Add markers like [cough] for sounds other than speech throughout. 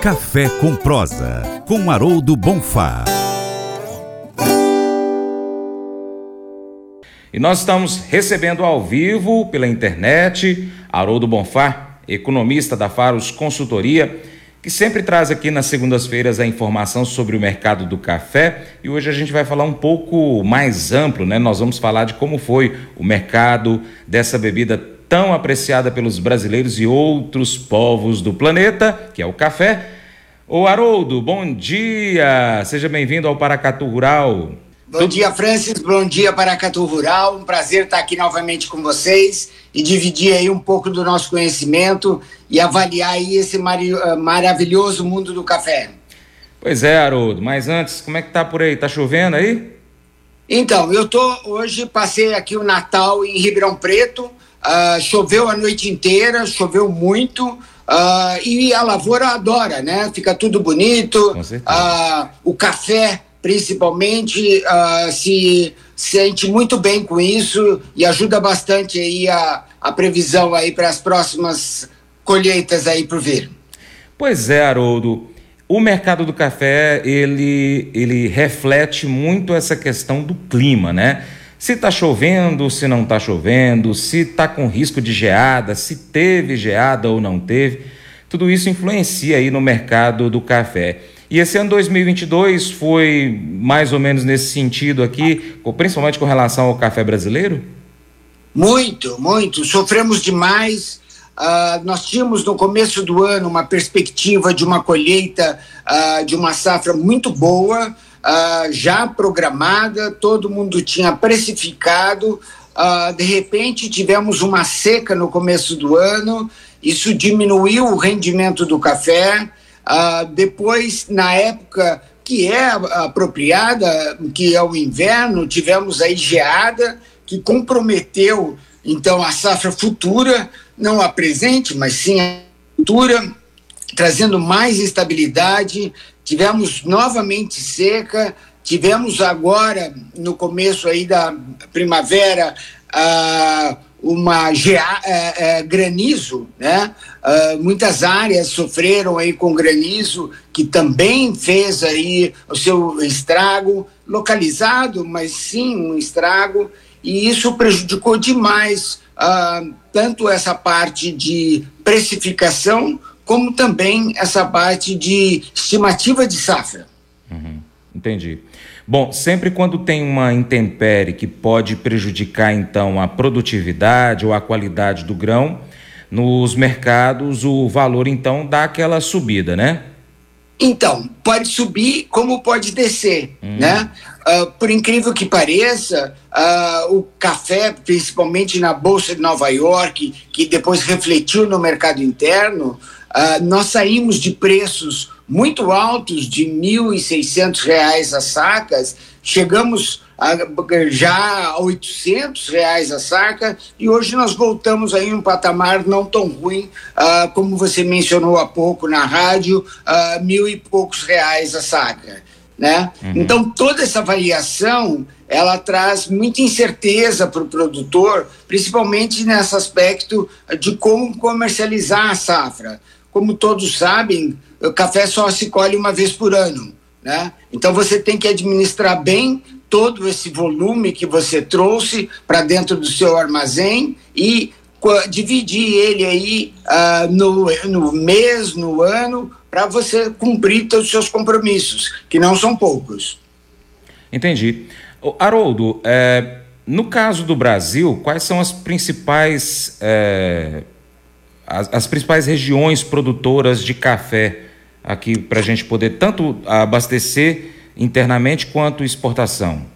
Café com Prosa, com Haroldo Bonfá. E nós estamos recebendo ao vivo pela internet Haroldo Bonfá, economista da Faros Consultoria, que sempre traz aqui nas segundas-feiras a informação sobre o mercado do café. E hoje a gente vai falar um pouco mais amplo, né? Nós vamos falar de como foi o mercado dessa bebida tão apreciada pelos brasileiros e outros povos do planeta, que é o café. Ô Haroldo, bom dia! Seja bem-vindo ao Paracatu Rural. Bom dia, Francis. Bom dia, Paracatu Rural. Um prazer estar aqui novamente com vocês e dividir aí um pouco do nosso conhecimento e avaliar aí esse eh, maravilhoso mundo do café. Pois é, Haroldo. Mas antes, como é que tá por aí? Tá chovendo aí? Então, eu tô hoje passei aqui o Natal em Ribeirão Preto. Uh, choveu a noite inteira, choveu muito. Uh, e a lavoura adora, né? Fica tudo bonito. Uh, o café, principalmente, se sente muito bem com isso e ajuda bastante aí a, a previsão aí para as próximas colheitas aí por vir. Pois é, Haroldo. O mercado do café, ele, ele reflete muito essa questão do clima, né? Se está chovendo, se não está chovendo, se está com risco de geada, se teve geada ou não teve. Tudo isso influencia aí no mercado do café. E esse ano 2022 foi mais ou menos nesse sentido aqui, principalmente com relação ao café brasileiro? Muito, muito. Sofremos demais. Uh, nós tínhamos no começo do ano uma perspectiva de uma colheita uh, de uma safra muito boa uh, já programada, todo mundo tinha precificado. Uh, de repente, tivemos uma seca no começo do ano, isso diminuiu o rendimento do café. Uh, depois, na época que é apropriada, que é o inverno, tivemos aí geada, que comprometeu então a safra futura, não a presente, mas sim a futura, trazendo mais instabilidade, tivemos novamente seca, tivemos agora, no começo aí da primavera, uh, uma uh, granizo, né? Uh, muitas áreas sofreram aí com granizo, que também fez aí o seu estrago, localizado, mas sim um estrago, e isso prejudicou demais uh, tanto essa parte de precificação como também essa parte de estimativa de safra. Uhum, entendi. Bom, sempre quando tem uma intempérie que pode prejudicar então a produtividade ou a qualidade do grão, nos mercados o valor então dá aquela subida, né? Então, pode subir como pode descer, hum. né? Uh, por incrível que pareça, uh, o café, principalmente na Bolsa de Nova York, que depois refletiu no mercado interno, Uh, nós saímos de preços muito altos, de R$ 1.600 a sacas, chegamos a, já a 800 reais a saca e hoje nós voltamos aí um patamar não tão ruim, uh, como você mencionou há pouco na rádio, uh, mil e poucos reais a saca. Né? Uhum. Então toda essa variação ela traz muita incerteza para o produtor, principalmente nesse aspecto de como comercializar a safra como todos sabem, o café só se colhe uma vez por ano, né? Então você tem que administrar bem todo esse volume que você trouxe para dentro do seu armazém e dividir ele aí uh, no, no mês, no ano, para você cumprir todos os seus compromissos, que não são poucos. Entendi. Haroldo, é, no caso do Brasil, quais são as principais é, as, as principais regiões produtoras de café aqui para a gente poder tanto abastecer internamente quanto exportação?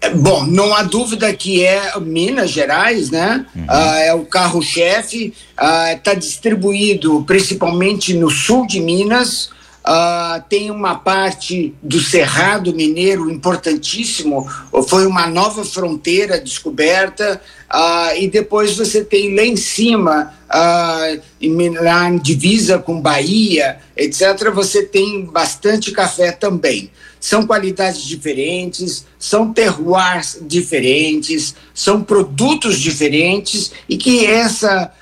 É, bom, não há dúvida que é Minas Gerais, né? Uhum. Ah, é o carro-chefe, está ah, distribuído principalmente no sul de Minas, Uh, tem uma parte do Cerrado Mineiro importantíssimo, foi uma nova fronteira descoberta, uh, e depois você tem lá em cima, uh, lá em divisa com Bahia, etc., você tem bastante café também. São qualidades diferentes, são terroirs diferentes, são produtos diferentes, e que essa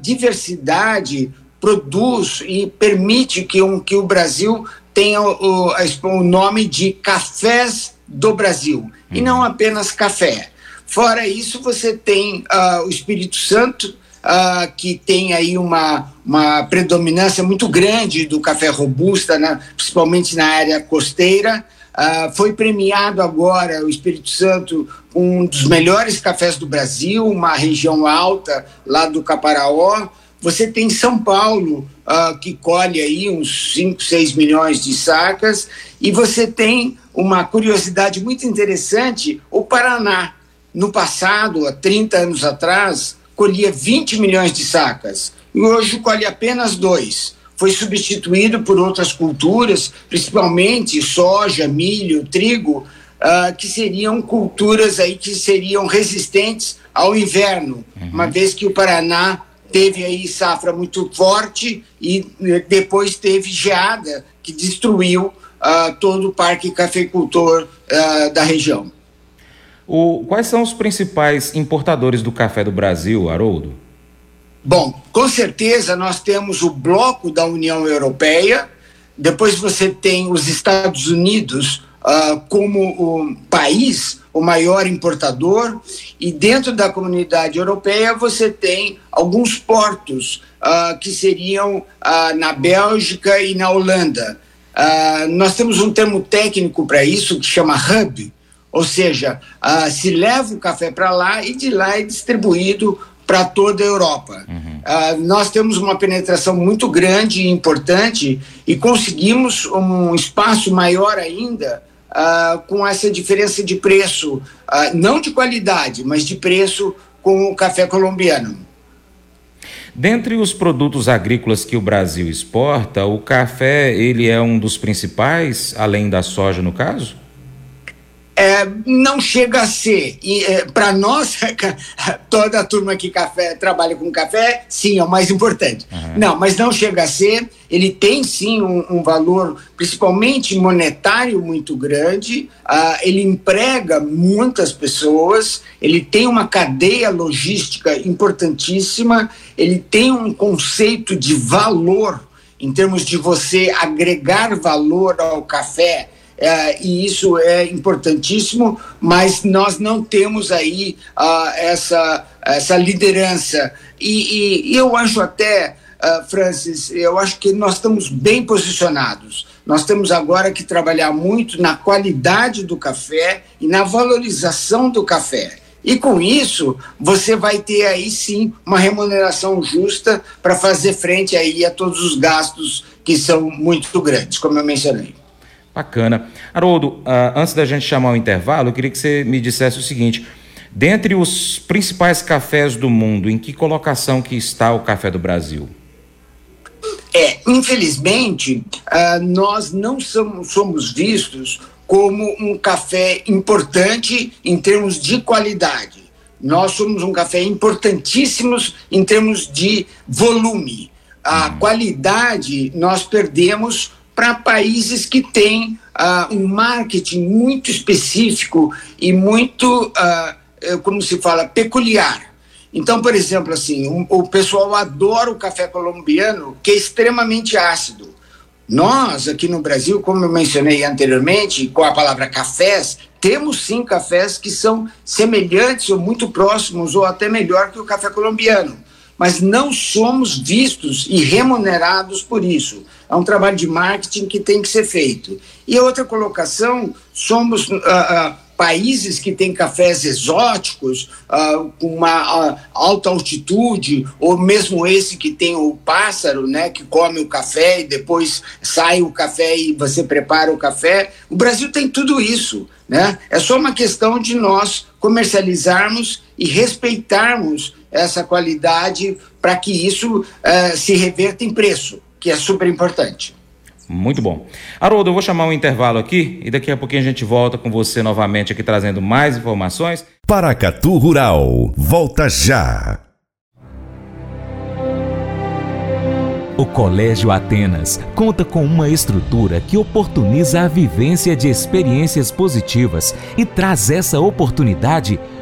diversidade produz e permite que, um, que o Brasil tenha o, o, o nome de cafés do Brasil, e não uhum. apenas café. Fora isso, você tem uh, o Espírito Santo, uh, que tem aí uma, uma predominância muito grande do café robusta, né, principalmente na área costeira. Uh, foi premiado agora o Espírito Santo um dos melhores cafés do Brasil, uma região alta lá do Caparaó. Você tem São Paulo, uh, que colhe aí uns 5, 6 milhões de sacas, e você tem uma curiosidade muito interessante: o Paraná. No passado, há 30 anos atrás, colhia 20 milhões de sacas, e hoje colhe apenas dois foi substituído por outras culturas, principalmente soja, milho, trigo, uh, que seriam culturas aí que seriam resistentes ao inverno, uhum. uma vez que o Paraná teve aí safra muito forte e eh, depois teve geada que destruiu uh, todo o parque cafeicultor uh, da região. O, quais são os principais importadores do café do Brasil, Haroldo? Bom, com certeza nós temos o bloco da União Europeia, depois você tem os Estados Unidos uh, como o país, o maior importador, e dentro da comunidade europeia você tem alguns portos uh, que seriam uh, na Bélgica e na Holanda. nós temos um termo técnico para isso que chama hub, ou seja, se leva o café para lá e de lá é distribuído para toda a Europa. Uhum. Uh, nós temos uma penetração muito grande e importante e conseguimos um espaço maior ainda uh, com essa diferença de preço, uh, não de qualidade, mas de preço com o café colombiano. Dentre os produtos agrícolas que o Brasil exporta, o café ele é um dos principais, além da soja no caso? É, não chega a ser. É, Para nós, [laughs] toda a turma que café, trabalha com café, sim, é o mais importante. Uhum. Não, mas não chega a ser. Ele tem sim um, um valor, principalmente monetário, muito grande. Uh, ele emprega muitas pessoas. Ele tem uma cadeia logística importantíssima. Ele tem um conceito de valor, em termos de você agregar valor ao café é, e isso é importantíssimo, mas nós não temos aí uh, essa, essa liderança. E, e, e eu acho até, uh, Francis, eu acho que nós estamos bem posicionados. Nós temos agora que trabalhar muito na qualidade do café e na valorização do café. E com isso, você vai ter aí sim uma remuneração justa para fazer frente aí a todos os gastos que são muito grandes, como eu mencionei. Bacana. Haroldo, uh, antes da gente chamar o intervalo, eu queria que você me dissesse o seguinte: dentre os principais cafés do mundo, em que colocação que está o café do Brasil? É, infelizmente, uh, nós não somos, somos vistos como um café importante em termos de qualidade. Nós somos um café importantíssimo em termos de volume. A hum. qualidade nós perdemos para países que têm uh, um marketing muito específico e muito, uh, como se fala, peculiar. Então, por exemplo, assim, um, o pessoal adora o café colombiano, que é extremamente ácido. Nós, aqui no Brasil, como eu mencionei anteriormente, com a palavra cafés, temos sim cafés que são semelhantes ou muito próximos ou até melhor que o café colombiano mas não somos vistos e remunerados por isso. É um trabalho de marketing que tem que ser feito. E outra colocação, somos uh, uh, países que têm cafés exóticos, uh, com uma alta altitude, ou mesmo esse que tem o pássaro, né, que come o café e depois sai o café e você prepara o café. O Brasil tem tudo isso. Né? É só uma questão de nós comercializarmos e respeitarmos essa qualidade para que isso uh, se reverta em preço, que é super importante. Muito bom. Haroldo, eu vou chamar um intervalo aqui e daqui a pouquinho a gente volta com você novamente aqui trazendo mais informações. Paracatu Rural, volta já. O Colégio Atenas conta com uma estrutura que oportuniza a vivência de experiências positivas e traz essa oportunidade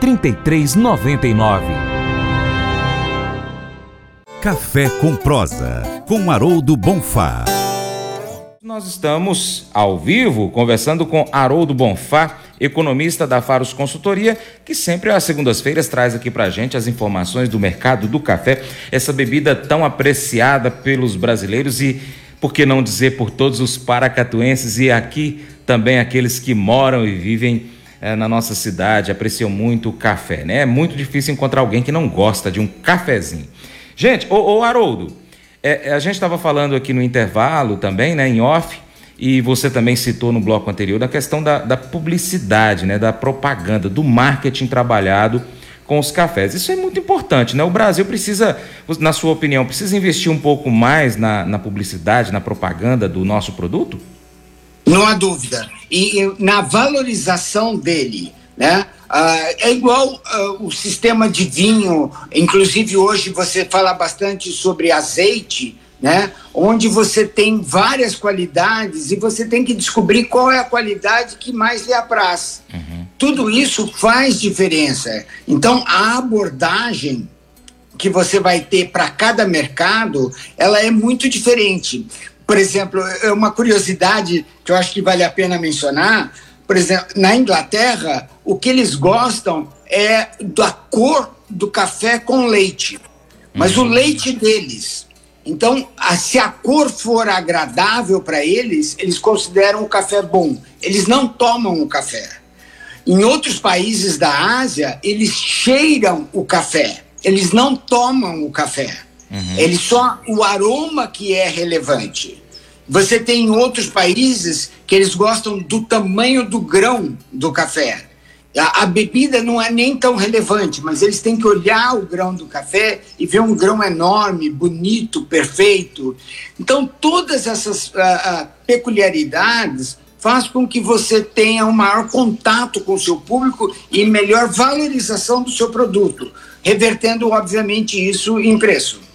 3399. Café com prosa, com Haroldo Bonfá. Nós estamos ao vivo conversando com Haroldo Bonfá, economista da Faros Consultoria, que sempre às segundas-feiras traz aqui pra gente as informações do mercado do café, essa bebida tão apreciada pelos brasileiros e, por que não dizer, por todos os paracatuenses e aqui também aqueles que moram e vivem é, na nossa cidade apreciam muito o café, né? É muito difícil encontrar alguém que não gosta de um cafezinho. Gente, ô, ô Haroldo, é, a gente estava falando aqui no intervalo também, né, em off, e você também citou no bloco anterior da questão da, da publicidade, né, da propaganda, do marketing trabalhado com os cafés. Isso é muito importante, né? O Brasil precisa, na sua opinião, precisa investir um pouco mais na, na publicidade, na propaganda do nosso produto? Não há dúvida. E, e na valorização dele, né? Uh, é igual uh, o sistema de vinho, inclusive hoje você fala bastante sobre azeite, né? Onde você tem várias qualidades e você tem que descobrir qual é a qualidade que mais lhe apraz. Uhum. Tudo isso faz diferença. Então a abordagem que você vai ter para cada mercado, ela é muito diferente. Por exemplo, é uma curiosidade que eu acho que vale a pena mencionar. Por exemplo, na Inglaterra, o que eles gostam é da cor do café com leite. Mas uhum. o leite deles. Então, se a cor for agradável para eles, eles consideram o café bom. Eles não tomam o café. Em outros países da Ásia, eles cheiram o café. Eles não tomam o café. Uhum. Ele só o aroma que é relevante. Você tem outros países que eles gostam do tamanho do grão do café. A, a, bebida não é nem tão relevante, mas eles têm que olhar o grão do café e ver um grão enorme, bonito, perfeito. Então, todas essas uh, uh, peculiaridades faz com que você tenha um maior contato com o seu público e melhor valorização do seu produto, revertendo, obviamente, isso em preço.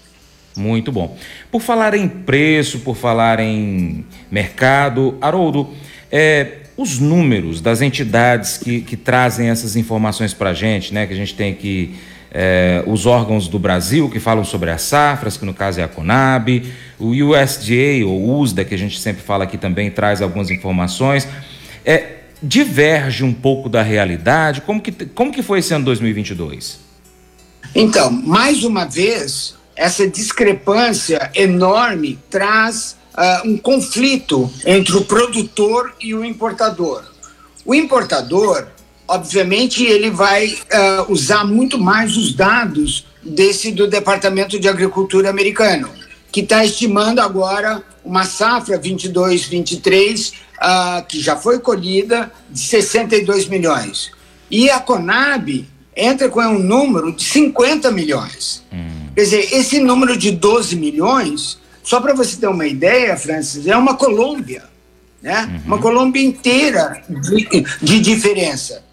Muito bom. Por falar em preço, por falar em mercado, Haroldo, é, os números das entidades que, que trazem essas informações para a gente, né? Que a gente tem aqui é, os órgãos do Brasil que falam sobre as safras, que no caso é a Conab, o USDA ou USDA, que a gente sempre fala aqui também, traz algumas informações. É, diverge um pouco da realidade. Como que, como que foi esse ano 2022? Então, mais uma vez, essa discrepância enorme traz uh, um conflito entre o produtor e o importador. O importador, obviamente, ele vai uh, usar muito mais os dados desse do Departamento de Agricultura americano, que está estimando agora uma safra 22-23 uh, ah, que já foi colhida de 62 milhões. E a Conab entra com um número de 50 milhões. Hum. Quer dizer, esse número de 12 milhões, só para você ter uma ideia, Francis, é uma Colômbia, né? Uhum. Uma Colômbia inteira de, de diferença.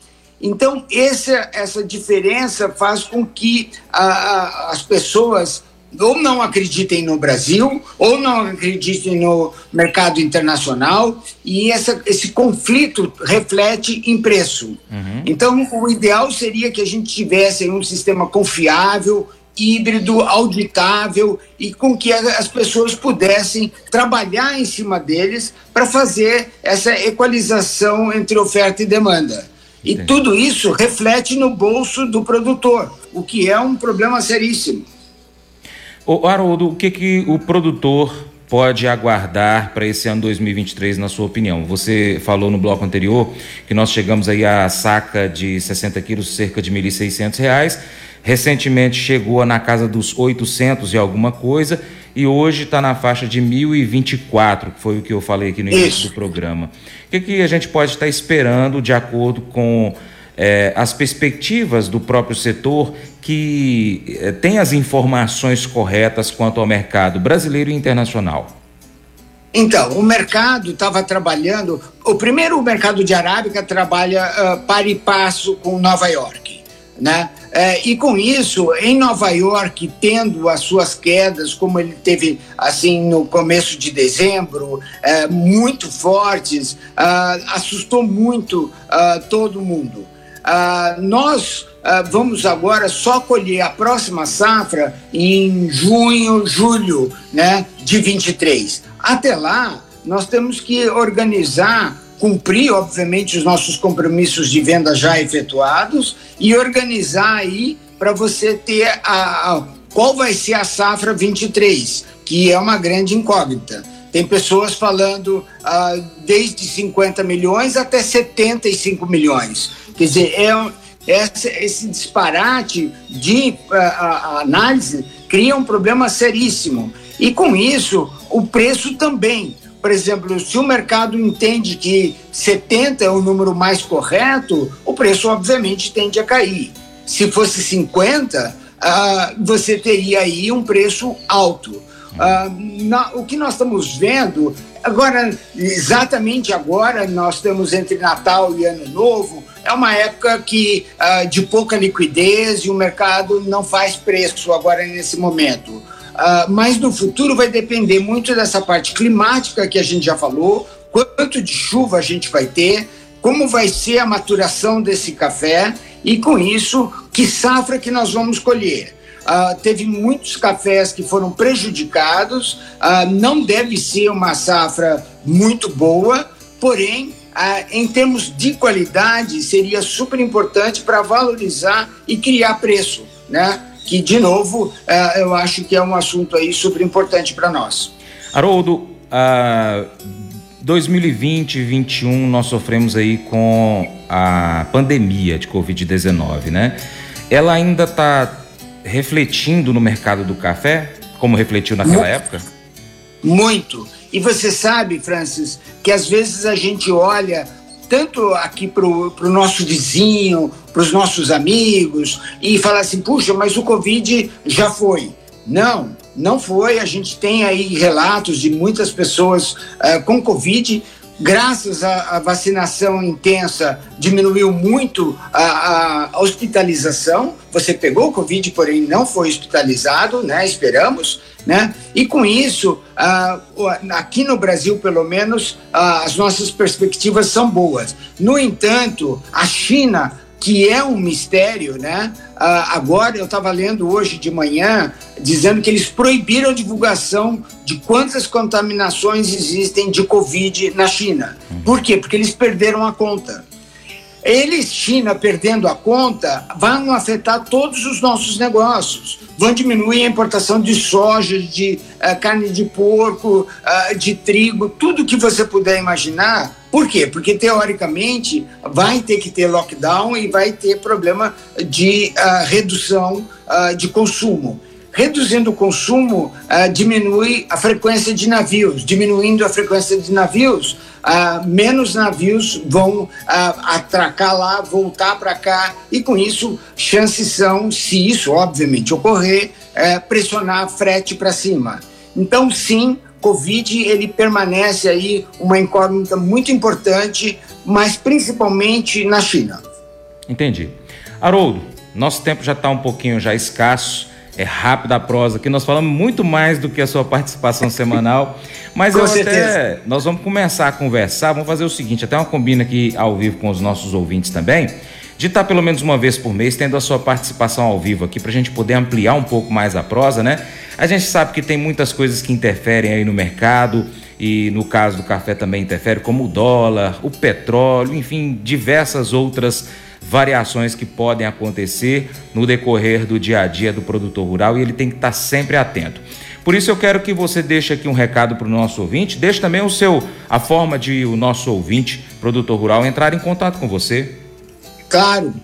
Então, essa, essa diferença faz com que a, a, as pessoas ou não acreditem no Brasil, ou não acreditem no mercado internacional, e essa, esse conflito reflete em preço. Uhum. Então, o ideal seria que a gente tivesse um sistema confiável, híbrido, auditável e com que as pessoas pudessem trabalhar em cima deles para fazer essa equalização entre oferta e demanda. E Entendi. tudo isso reflete no bolso do produtor, o que é um problema seríssimo. O Haroldo, o que, que o produtor pode aguardar para esse ano 2023, na sua opinião? Você falou no bloco anterior que nós chegamos aí à saca de 60 quilos, cerca de R$ 1.600. Recentemente chegou na casa dos 800 e alguma coisa e hoje está na faixa de 1.024, que foi o que eu falei aqui no início do programa. O que, que a gente pode estar esperando de acordo com é, as perspectivas do próprio setor que é, tem as informações corretas quanto ao mercado brasileiro e internacional? Então, o mercado estava trabalhando. O primeiro, o mercado de arábica trabalha uh, para e passo com Nova York, né? É, e com isso, em Nova York, tendo as suas quedas, como ele teve assim no começo de dezembro, muito fortes, uh, assustou muito uh, todo mundo. Uh, nós vamos agora só colher a próxima safra em junho, julho né, de 23. Até lá, nós temos que organizar cumprir, obviamente, os nossos compromissos de venda já efetuados e organizar aí para você ter a, a, qual vai ser a safra 23, que é uma grande incógnita. Tem pessoas falando ah, desde 50 milhões até 75 milhões. Quer dizer, é, esse, esse disparate de ah, análise cria um problema seríssimo. E com isso, o preço também por exemplo, se o mercado entende que 70 é o número mais correto, o preço obviamente tende a cair. Se fosse 50, uh, você teria aí um preço alto. Uh, na, o que nós estamos vendo, agora, exatamente agora, nós estamos entre Natal e Ano Novo, é uma época que uh, de pouca liquidez e o mercado não faz preço agora nesse momento. Uh, mas no futuro vai depender muito dessa parte climática que a gente já falou, quanto de chuva a gente vai ter, como vai ser a maturação desse café e com isso que safra que nós vamos colher. Uh, teve muitos cafés que foram prejudicados, não deve ser uma safra muito boa, porém em termos de qualidade, seria super importante para valorizar e criar preço, né? que, de novo, é, eu acho que é um assunto aí super importante para nós. Haroldo, uh, 2020 e 2021 nós sofremos aí com a pandemia de Covid-19, né? Ela ainda está refletindo no mercado do café, como refletiu naquela muito, época? Muito. E você sabe, Francis, que às vezes a gente olha tanto aqui para o nosso vizinho, para os nossos amigos, e falar assim: puxa, mas o Covid já foi. Não, não foi. A gente tem aí relatos de muitas pessoas uh, com Covid. Graças à, vacinação intensa, diminuiu muito a, a, hospitalização. Você pegou o Covid, porém não foi hospitalizado, né? Esperamos. Né? E com isso, aqui no Brasil, pelo menos, as nossas perspectivas são boas. No entanto, a China, que é um mistério, né? Ah, agora eu estava lendo hoje de manhã dizendo que eles proibiram a divulgação de quantas contaminações existem de Covid na China. Por quê? Porque eles perderam a conta. Eles, China, perdendo a conta, vão afetar todos os nossos negócios. Vão diminuir a importação de soja, de uh, carne de porco, uh, de trigo, tudo que você puder imaginar. Por quê? Porque, teoricamente, vai ter que ter lockdown e vai ter problema de uh, redução de consumo reduzindo o consumo, uh, diminui a frequência de navios. Diminuindo a frequência de navios, uh, menos navios vão uh, atracar lá, voltar para cá, e com isso, chances são, se isso obviamente ocorrer, uh, pressionar frete para cima. Então, sim, Covid ele permanece aí uma incógnita muito importante, mas principalmente na China. Entendi. Haroldo, nosso tempo já está um pouquinho já escasso é rápida a prosa, que nós falamos muito mais do que a sua participação semanal. Mas com eu certeza. até. Nós vamos começar a conversar, vamos fazer o seguinte, até uma combina aqui ao vivo com os nossos ouvintes também, de estar pelo menos uma vez por mês tendo a sua participação ao vivo aqui, para a gente poder ampliar um pouco mais a prosa, né? A gente sabe que tem muitas coisas que interferem aí no mercado. E no caso do café também interfere, como o dólar, o petróleo, enfim, diversas outras variações que podem acontecer no decorrer do dia a dia do produtor rural e ele tem que estar sempre atento. Por isso eu quero que você deixe aqui um recado para o nosso ouvinte, deixe também o seu a forma de o nosso ouvinte, produtor rural, entrar em contato com você. Claro.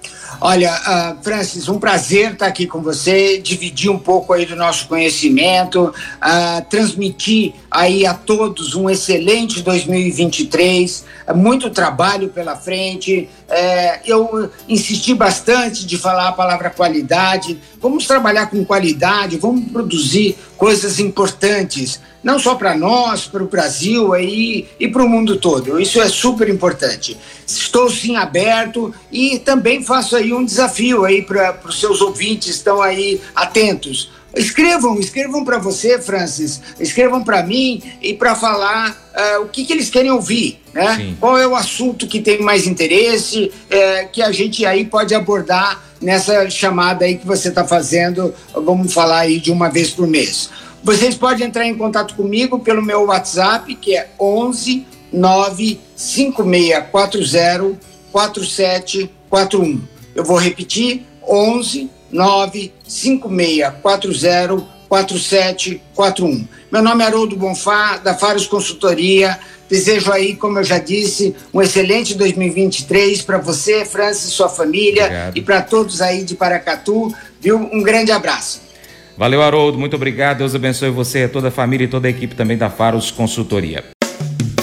Olha, uh, Francis, um prazer estar aqui com você, dividir um pouco aí do nosso conhecimento, uh, transmitir aí a todos um excelente 2023, muito trabalho pela frente. É, eu insisti bastante de falar a palavra qualidade. Vamos trabalhar com qualidade, vamos produzir coisas importantes, não só para nós, para o Brasil aí, e para o mundo todo. Isso é super importante. Estou sim aberto e também faço aí um desafio aí para os seus ouvintes, estão aí atentos Escrevam, escrevam para você, Francis, escrevam para mim e para falar uh, o que, que, eles querem ouvir, né? Sim. Qual é o assunto que tem mais interesse, uh, que a gente aí pode abordar nessa chamada aí que você está fazendo, vamos falar aí de uma vez por mês. Vocês podem entrar em contato comigo pelo meu WhatsApp, que é 11 95640 4741. Eu vou repetir, 11 956404741. Meu nome é Haroldo Bonfá, da Faros Consultoria. Desejo aí, como eu já disse, um excelente 2023 para você, Francis, sua família obrigado. e para todos aí de Paracatu. Viu? Um grande abraço. Valeu, Haroldo. Muito obrigado. Deus abençoe você, toda a família e toda a equipe também da Faros Consultoria.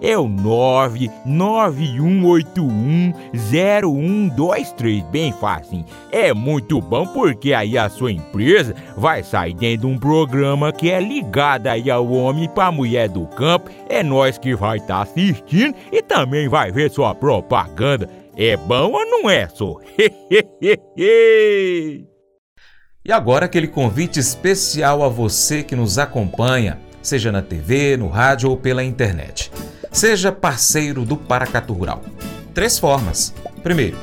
é o 991810123, bem fácil. É muito bom porque aí a sua empresa vai sair dentro de um programa que é ligado aí ao homem para mulher do campo. É nós que vai estar tá assistindo e também vai ver sua propaganda. É bom ou não é, só? [laughs] e agora aquele convite especial a você que nos acompanha, seja na TV, no rádio ou pela internet. Seja parceiro do Paracatu Rural. Três formas. Primeiro,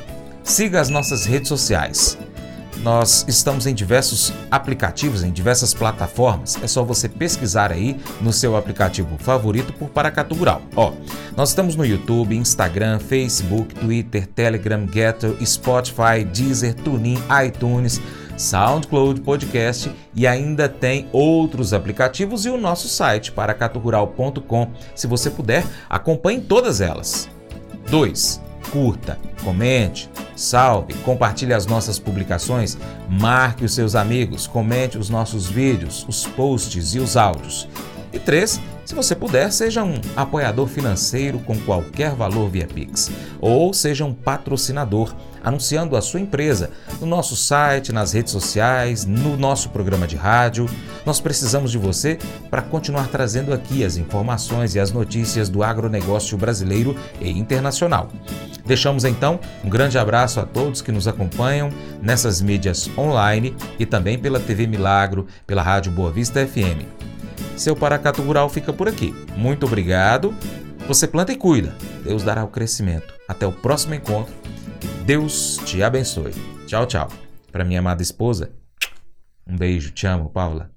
siga as nossas redes sociais nós estamos em diversos aplicativos, em diversas plataformas. É só você pesquisar aí no seu aplicativo favorito por Paracatu Rural. Ó, nós estamos no YouTube, Instagram, Facebook, Twitter, Telegram, Getter, Spotify, Deezer, TuneIn, iTunes, SoundCloud Podcast e ainda tem outros aplicativos e o nosso site paracaturural.com. Se você puder, acompanhe todas elas. 2 curta, comente, salve, compartilhe as nossas publicações, marque os seus amigos, comente os nossos vídeos, os posts e os áudios. E 3. Se você puder, seja um apoiador financeiro com qualquer valor via Pix, ou seja um patrocinador, anunciando a sua empresa no nosso site, nas redes sociais, no nosso programa de rádio. Nós precisamos de você para continuar trazendo aqui as informações e as notícias do agronegócio brasileiro e internacional. Deixamos então um grande abraço a todos que nos acompanham nessas mídias online e também pela TV Milagro, pela Rádio Boa Vista FM. Seu Paracato Rural fica por aqui. Muito obrigado. Você planta e cuida. Deus dará o crescimento. Até o próximo encontro. Que Deus te abençoe. Tchau, tchau. Para minha amada esposa, um beijo. Te amo, Paula.